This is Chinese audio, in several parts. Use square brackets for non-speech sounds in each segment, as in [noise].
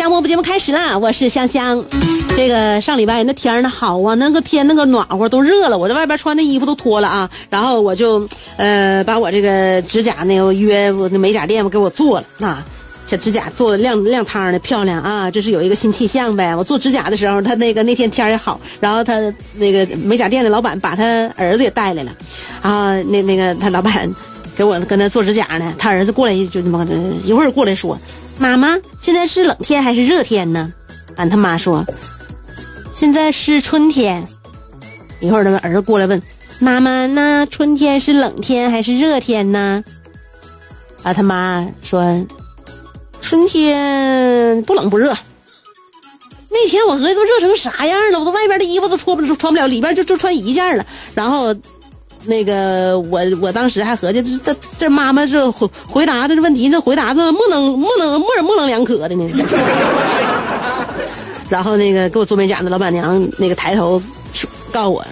下播不节目开始啦！我是香香。这个上礼拜那天儿那好啊，那个天那个暖和都热了，我在外边穿的衣服都脱了啊。然后我就呃把我这个指甲呢，我约我那美甲店给我做了啊，小指甲做的亮亮堂的漂亮啊，这是有一个新气象呗。我做指甲的时候，他那个那天天也好，然后他那个美甲店的老板把他儿子也带来了，啊，那那个他老板给我跟他做指甲呢，他儿子过来就那么一会儿过来说。妈妈，现在是冷天还是热天呢？俺他妈说，现在是春天。一会儿那个儿子过来问妈妈，那春天是冷天还是热天呢？啊他妈说，春天不冷不热。那天我合计都热成啥样了，我都外边的衣服都穿不穿不了，里边就就穿一件了。然后。那个我我当时还合计这这这妈妈这回回答的这问题这回答这模棱模棱模模棱两可的呢。[laughs] 然后那个给我做美甲的老板娘那个抬头告诉我，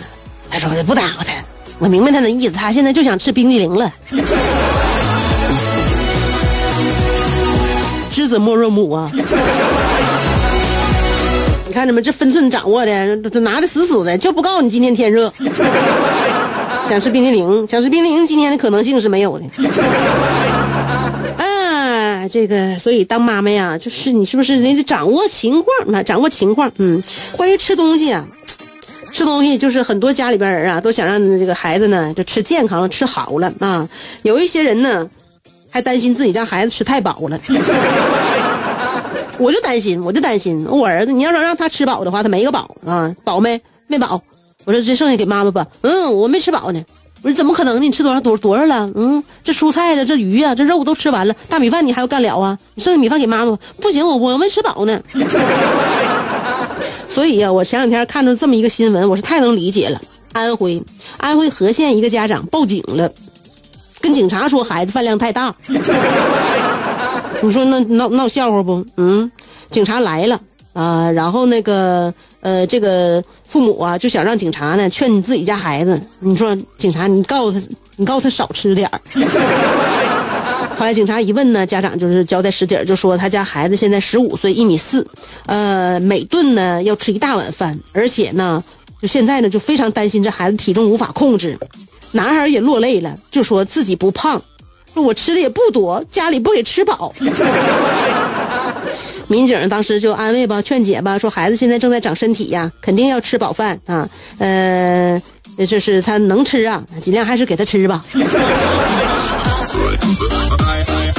她说不耽误他，我明白他的意思，他现在就想吃冰激凌了。[laughs] 知子莫若母啊！你看着没，这分寸掌握的，这拿的死死的，就不告诉你今天天热。想吃冰激凌，想吃冰激凌，今天的可能性是没有的。[laughs] 啊，这个，所以当妈妈呀，就是你是不是你得掌握情况啊？掌握情况，嗯，关于吃东西啊，吃东西就是很多家里边人啊，都想让这个孩子呢就吃健康、吃好了啊。有一些人呢，还担心自己家孩子吃太饱了。[laughs] 我就担心，我就担心我儿子，你要说让他吃饱的话，他没个饱啊，饱没？没饱。我说这剩下给妈妈吧。嗯，我没吃饱呢。我说怎么可能呢？你吃多少多多少了？嗯，这蔬菜的，这鱼啊，这肉都吃完了。大米饭你还要干了啊？你剩下米饭给妈妈不行，我我没吃饱呢。[laughs] 所以呀，我前两天看到这么一个新闻，我是太能理解了。安徽安徽和县一个家长报警了，跟警察说孩子饭量太大。[laughs] 你说那闹闹笑话不？嗯，警察来了啊，然后那个。呃，这个父母啊，就想让警察呢劝你自己家孩子。你说警察，你告诉他，你告诉他少吃点儿。[laughs] 后来警察一问呢，家长就是交代实底儿，就说他家孩子现在十五岁，一米四，呃，每顿呢要吃一大碗饭，而且呢，就现在呢就非常担心这孩子体重无法控制。男孩也落泪了，就说自己不胖，我吃的也不多，家里不给吃饱。民警当时就安慰吧，劝解吧，说孩子现在正在长身体呀，肯定要吃饱饭啊。呃，就是他能吃啊，尽量还是给他吃吧。[laughs]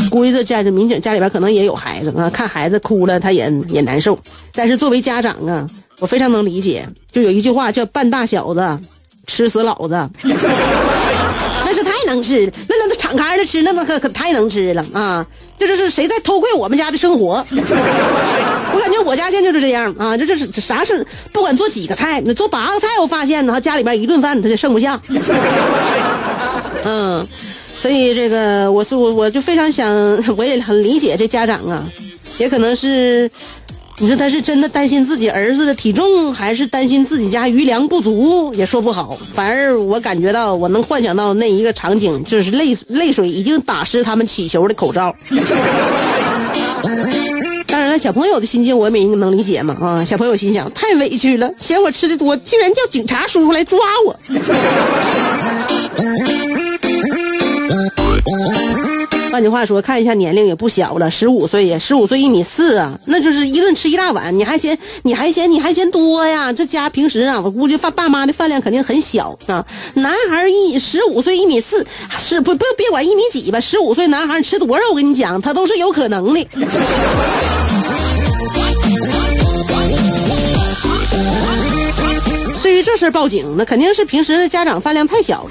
估计这家这民警家里边可能也有孩子啊，看孩子哭了他也也难受。但是作为家长啊，我非常能理解。就有一句话叫“半大小子吃死老子”。能吃，那那那敞开的吃，那那可可太能吃了啊！这就是谁在偷窥我们家的生活？[laughs] 我感觉我家现在就是这样啊！这这是啥事？不管做几个菜，你做八个菜，我发现呢，家里边一顿饭他就剩不下。[laughs] 嗯，所以这个我是我我就非常想，我也很理解这家长啊，也可能是。你说他是真的担心自己儿子的体重，还是担心自己家余粮不足，也说不好。反而我感觉到，我能幻想到那一个场景，就是泪泪水已经打湿他们起球的口罩。[laughs] 当然了，小朋友的心境我也没能理解嘛啊！小朋友心想，太委屈了，嫌我吃的多，竟然叫警察叔叔来抓我。换句话说，看一下年龄也不小了，十五岁呀，十五岁一米四啊，那就是一顿吃一大碗，你还嫌你还嫌你还嫌多呀？这家平时啊，我估计饭爸妈的饭量肯定很小啊。男孩一十五岁一米四，是不不别管一米几吧，十五岁男孩吃多少，我跟你讲，他都是有可能的。至于这事报警，那肯定是平时的家长饭量太小。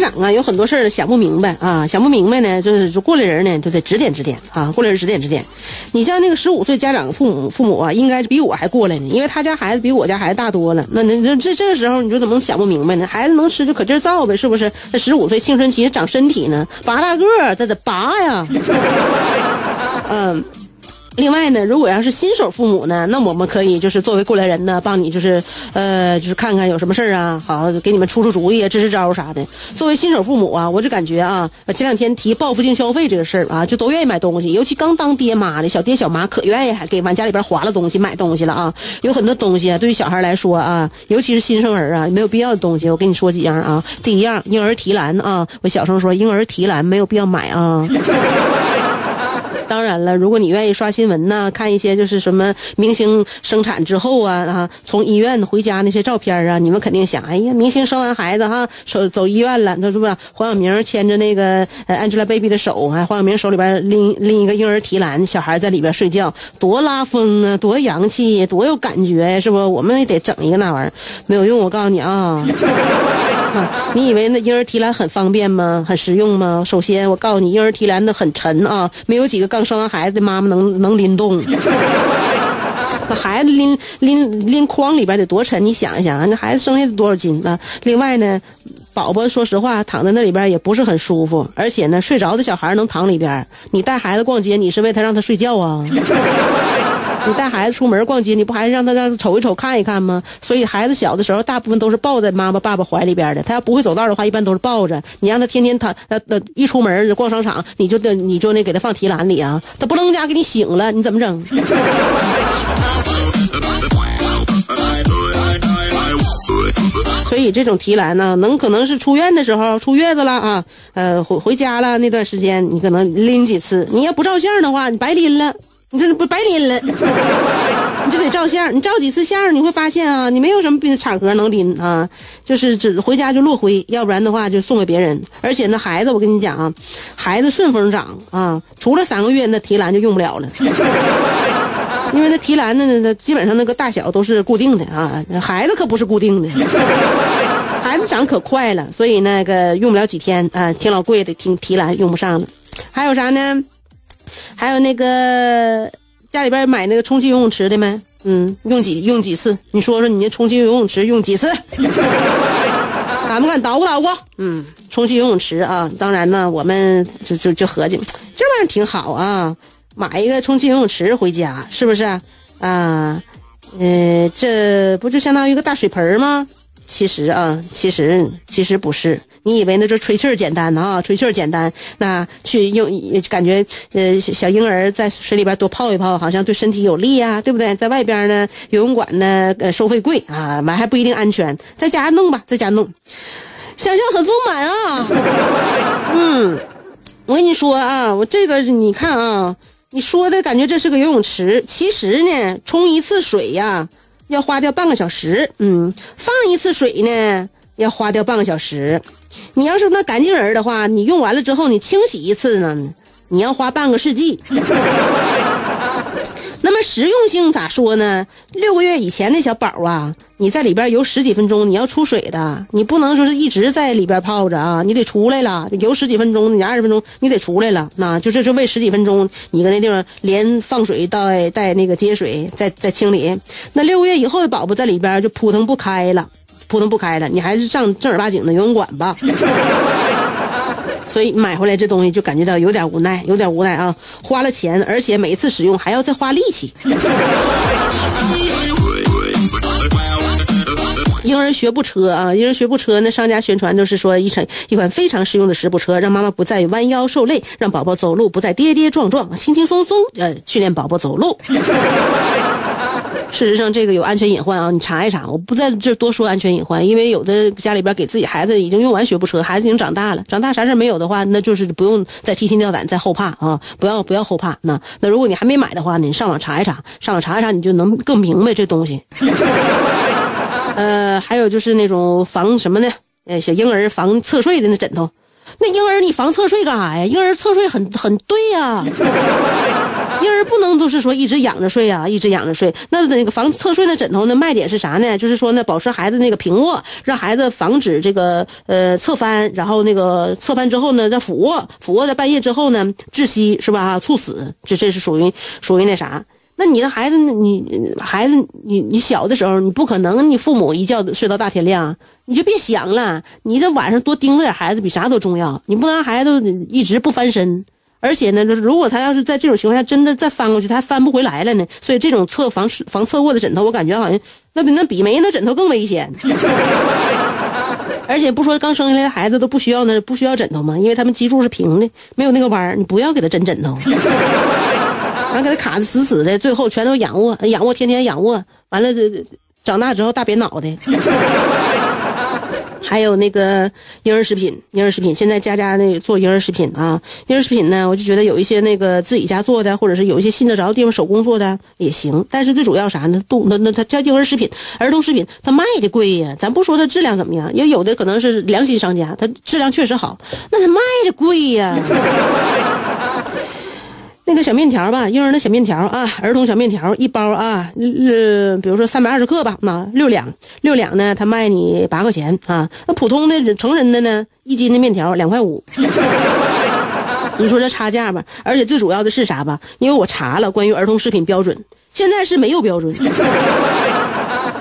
家长啊，有很多事儿想不明白啊，想不明白呢，就是过来人呢，就得指点指点啊，过来人指点指点。你像那个十五岁家长父母父母啊，应该比我还过来呢，因为他家孩子比我家孩子大多了。那那这这个时候，你说怎么能想不明白呢？孩子能吃就可劲儿造呗，是不是？那十五岁青春期长身体呢，拔大个儿，这得拔呀。嗯。另外呢，如果要是新手父母呢，那我们可以就是作为过来人呢，帮你就是，呃，就是看看有什么事儿啊，好给你们出出主意、支支招啥的。作为新手父母啊，我就感觉啊，前两天提报复性消费这个事儿啊，就都愿意买东西，尤其刚当爹妈的小爹小妈可愿意还给往家里边划了东西、买东西了啊。有很多东西啊，对于小孩来说啊，尤其是新生儿啊，没有必要的东西，我跟你说几样啊。第一样，婴儿提篮啊，我小声说，婴儿提篮没有必要买啊。当然了，如果你愿意刷新闻呢，看一些就是什么明星生产之后啊啊，从医院回家那些照片啊，你们肯定想，哎呀，明星生完孩子哈，手走医院了，那是不是黄晓明牵着那个 Angelababy 的手，还黄晓明手里边拎拎一个婴儿提篮，小孩在里边睡觉，多拉风啊，多洋气，多有感觉呀，是不？我们也得整一个那玩意儿，没有用，我告诉你啊。[laughs] 你以为那婴儿提篮很方便吗？很实用吗？首先，我告诉你，婴儿提篮的很沉啊，没有几个刚生完孩子的妈妈能能拎动。[laughs] 那孩子拎拎拎筐里边得多沉？你想一想啊，那孩子生下多少斤啊？另外呢，宝宝说实话躺在那里边也不是很舒服，而且呢，睡着的小孩能躺里边。你带孩子逛街，你是为他让他睡觉啊？[laughs] 你带孩子出门逛街，你不还是让他让他瞅一瞅、看一看吗？所以孩子小的时候，大部分都是抱在妈妈、爸爸怀里边的。他要不会走道的话，一般都是抱着。你让他天天他呃呃一出门逛商场，你就得你就那给他放提篮里啊。他不能家给你醒了，你怎么整？[laughs] 所以这种提篮呢，能可能是出院的时候出月子了啊，呃回回家了那段时间，你可能拎几次。你要不照相的话，你白拎了。你这不白拎了，[laughs] 你就得照相。你照几次相，你会发现啊，你没有什么场合能拎啊，就是只回家就落灰，要不然的话就送给别人。而且那孩子，我跟你讲啊，孩子顺风长啊，除了三个月，那提篮就用不了了，[laughs] 因为那提篮的那基本上那个大小都是固定的啊，孩子可不是固定的，[laughs] 孩子长可快了，所以那个用不了几天啊，挺老贵的，挺提篮用不上了。还有啥呢？还有那个家里边买那个充气游泳池的没？嗯，用几用几次？你说说你那充气游泳池用几次？[laughs] 敢不敢捣鼓捣鼓？嗯，充气游泳池啊，当然呢，我们就就就合计这玩意儿挺好啊，买一个充气游泳池回家是不是？啊，呃，这不就相当于一个大水盆吗？其实啊，其实其实不是。你以为那就吹气儿简单呢啊？吹气儿简单，那去用感觉呃小婴儿在水里边多泡一泡，好像对身体有利啊，对不对？在外边呢，游泳馆呢呃收费贵啊，完还不一定安全，在家弄吧，在家弄，想象很丰满啊。[laughs] 嗯，我跟你说啊，我这个你看啊，你说的感觉这是个游泳池，其实呢，冲一次水呀要花掉半个小时，嗯，放一次水呢要花掉半个小时。你要是那干净人的话，你用完了之后你清洗一次呢，你要花半个世纪。[laughs] 那么实用性咋说呢？六个月以前的小宝啊，你在里边游十几分钟，你要出水的，你不能说是一直在里边泡着啊，你得出来了，游十几分钟，你二十分钟你得出来了，那就这就为十几分钟，你搁那地方连放水带带那个接水，再再清理。那六个月以后的宝宝在里边就扑腾不开了。扑腾不开了，你还是上正儿八经的游泳馆吧。[laughs] 所以买回来这东西就感觉到有点无奈，有点无奈啊！花了钱，而且每次使用还要再花力气。[laughs] 婴儿学步车啊，婴儿学步车，那商家宣传就是说一款一款非常实用的食步车，让妈妈不再弯腰受累，让宝宝走路不再跌跌撞撞，轻轻松松呃训练宝宝走路。[laughs] 事实上，这个有安全隐患啊！你查一查，我不在这多说安全隐患，因为有的家里边给自己孩子已经用完学步车，孩子已经长大了，长大啥事没有的话，那就是不用再提心吊胆、再后怕啊！不要不要后怕。那那如果你还没买的话，你上网查一查，上网查一查，你就能更明白这东西。[laughs] 呃，还有就是那种防什么呢？呃，小婴儿防侧睡的那枕头。那婴儿你防侧睡干啥呀？婴儿侧睡很很对呀，婴儿不能都是说一直仰着睡呀，一直仰着睡。那那个防侧睡的枕头呢，卖点是啥呢？就是说呢，保持孩子那个平卧，让孩子防止这个呃侧翻，然后那个侧翻之后呢，再俯卧，俯卧在半夜之后呢窒息是吧？猝死，这这是属于属于那啥。那你的孩子，你孩子，你你小的时候，你不可能，你父母一觉睡到大天亮，你就别想了。你这晚上多盯着点孩子，比啥都重要。你不能让孩子一直不翻身，而且呢，如果他要是在这种情况下真的再翻过去，他还翻不回来了呢。所以这种侧防防侧卧的枕头，我感觉好像那比那比没那枕头更危险。[laughs] 而且不说刚生下来的孩子都不需要那不需要枕头吗？因为他们脊柱是平的，没有那个弯儿，你不要给他枕枕头。[laughs] 完给他卡的死死的，最后全都仰卧，仰卧天天仰卧，完了长大之后大扁脑袋。还有那个婴儿食品，婴儿食品现在家家那做婴儿食品啊，婴儿食品呢，我就觉得有一些那个自己家做的，或者是有一些信得着的地方手工做的也行。但是最主要啥呢？动那那他叫婴儿食品、儿童食品，他卖的贵呀。咱不说它质量怎么样，也有的可能是良心商家，它质量确实好，那它卖的贵呀。那个小面条吧，婴儿的小面条啊，儿童小面条一包啊，呃，比如说三百二十克吧，那六两，六两呢，他卖你八块钱啊。那普通的成人的呢，一斤的面条两块五。你说这差价吧？而且最主要的是啥吧？因为我查了关于儿童食品标准，现在是没有标准。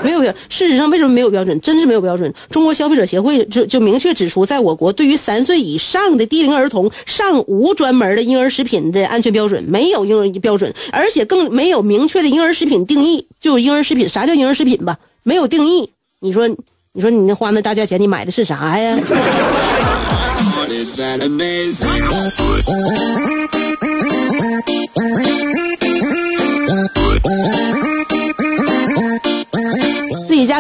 没有标，事实上为什么没有标准？真是没有标准。中国消费者协会就就明确指出，在我国对于三岁以上的低龄儿童尚无专门的婴儿食品的安全标准，没有婴儿标准，而且更没有明确的婴儿食品定义。就婴儿食品，啥叫婴儿食品吧？没有定义。你说，[laughs] 你说你那花那大价钱，你买的是啥呀？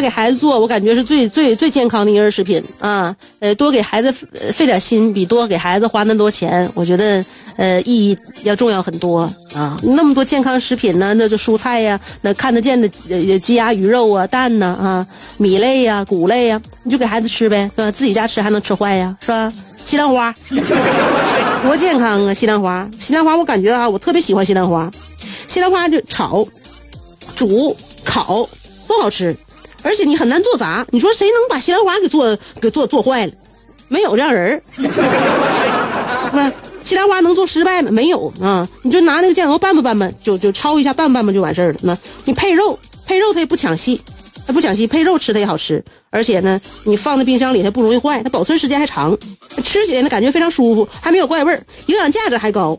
给孩子做，我感觉是最最最健康的婴儿食品啊！呃，多给孩子费点心，比多给孩子花那么多钱，我觉得呃意义要重要很多啊！那么多健康食品呢，那就蔬菜呀，那看得见的呃鸡鸭鱼肉啊，蛋呢啊，米类呀，谷类呀，你就给孩子吃呗，是吧？自己家吃还能吃坏呀，是吧？西兰花 [laughs] 多健康啊！西兰花，西兰花，我感觉啊，我特别喜欢西兰花，西兰花就炒、煮、烤都好吃。而且你很难做砸，你说谁能把西兰花给做给做做坏了？没有这样人儿。[laughs] 那西兰花能做失败吗？没有啊！你就拿那个酱油拌吧拌吧，就就焯一下拌拌吧就完事儿了。那你配肉配肉它也不抢戏，它不抢戏，配肉吃它也好吃。而且呢，你放在冰箱里它不容易坏，它保存时间还长，吃起来呢感觉非常舒服，还没有怪味儿，营养价值还高。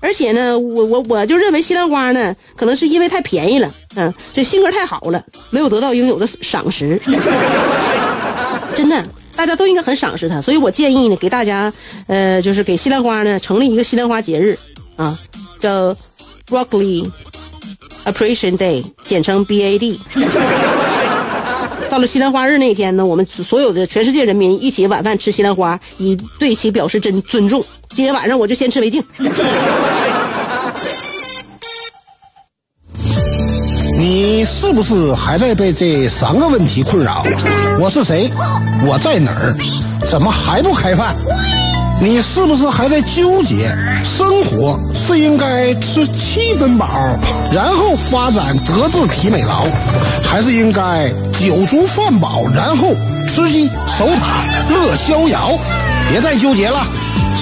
而且呢，我我我就认为西兰花呢，可能是因为太便宜了，嗯，这性格太好了，没有得到应有的赏识。[laughs] 真的，大家都应该很赏识它，所以我建议呢，给大家，呃，就是给西兰花呢成立一个西兰花节日，啊，叫 Broccoli Appreciation Day，简称 BAD。到了西兰花日那天呢，我们所有的全世界人民一起晚饭吃西兰花，以对其表示真尊重。今天晚上我就先吃为敬。[laughs] 你是不是还在被这三个问题困扰？我是谁？我在哪儿？怎么还不开饭？你是不是还在纠结？生活是应该吃七分饱，然后发展德智体美劳，还是应该酒足饭饱，然后吃鸡守塔乐逍遥？别再纠结了。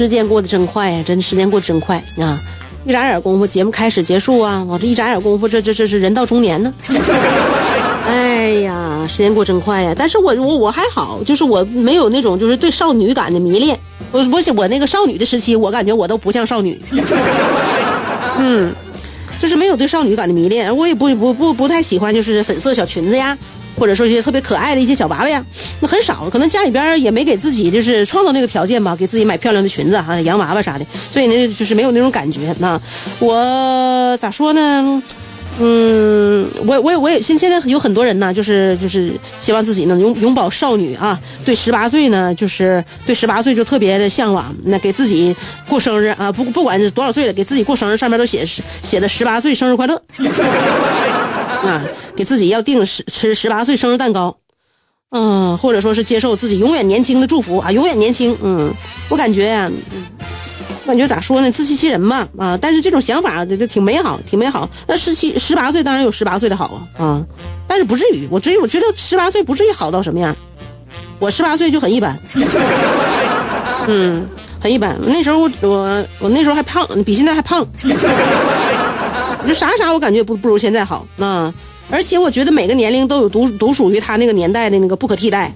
时间过得真快呀，真时间过得真快啊！一眨眼功夫，节目开始结束啊！我这一眨眼功夫，这这这是人到中年呢。[laughs] 哎呀，时间过真快呀！但是我我我还好，就是我没有那种就是对少女感的迷恋。我我我那个少女的时期，我感觉我都不像少女。[laughs] 嗯，就是没有对少女感的迷恋，我也不不不不太喜欢，就是粉色小裙子呀。或者说一些特别可爱的一些小娃娃呀，那很少，可能家里边也没给自己就是创造那个条件吧，给自己买漂亮的裙子啊、洋娃娃啥的，所以呢，就是没有那种感觉。那我咋说呢？嗯，我我也我也现现在有很多人呢，就是就是希望自己能永永葆少女啊。对十八岁呢，就是对十八岁就特别的向往。那给自己过生日啊，不不管是多少岁了，给自己过生日上面都写写的十八岁生日快乐。[laughs] 啊，给自己要定十吃十八岁生日蛋糕，嗯，或者说是接受自己永远年轻的祝福啊，永远年轻。嗯，我感觉呀，我感觉咋说呢，自欺欺人吧啊。但是这种想法就就挺美好，挺美好。那十七十八岁当然有十八岁的好啊啊，但是不至于，我至于我觉得十八岁不至于好到什么样。我十八岁就很一般，嗯，很一般。那时候我我那时候还胖，比现在还胖。就啥啥，我感觉不不如现在好啊！而且我觉得每个年龄都有独独属于他那个年代的那个不可替代，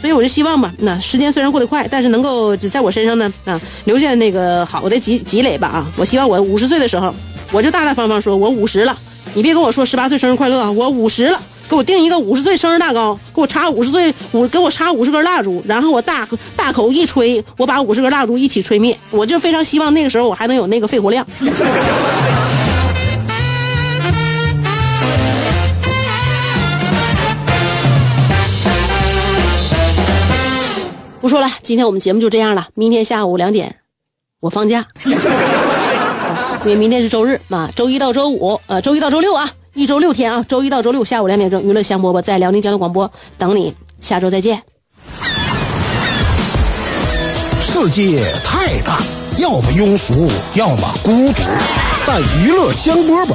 所以我就希望吧，那时间虽然过得快，但是能够在我身上呢啊留下那个好的积积累吧啊！我希望我五十岁的时候，我就大大方方说，我五十了，你别跟我说十八岁生日快乐，我五十了，给我定一个五十岁生日蛋糕，给我插五十岁五，给我插五十根蜡烛，然后我大大口一吹，我把五十根蜡烛一起吹灭，我就非常希望那个时候我还能有那个肺活量。[laughs] 不说了，今天我们节目就这样了。明天下午两点，我放假，[laughs] 因为明天是周日啊，周一到周五，呃，周一到周六啊，一周六天啊，周一到周六下午两点钟，娱乐香饽饽在辽宁交通广播等你，下周再见。世界太大，要么庸俗，要么孤独，但娱乐香饽饽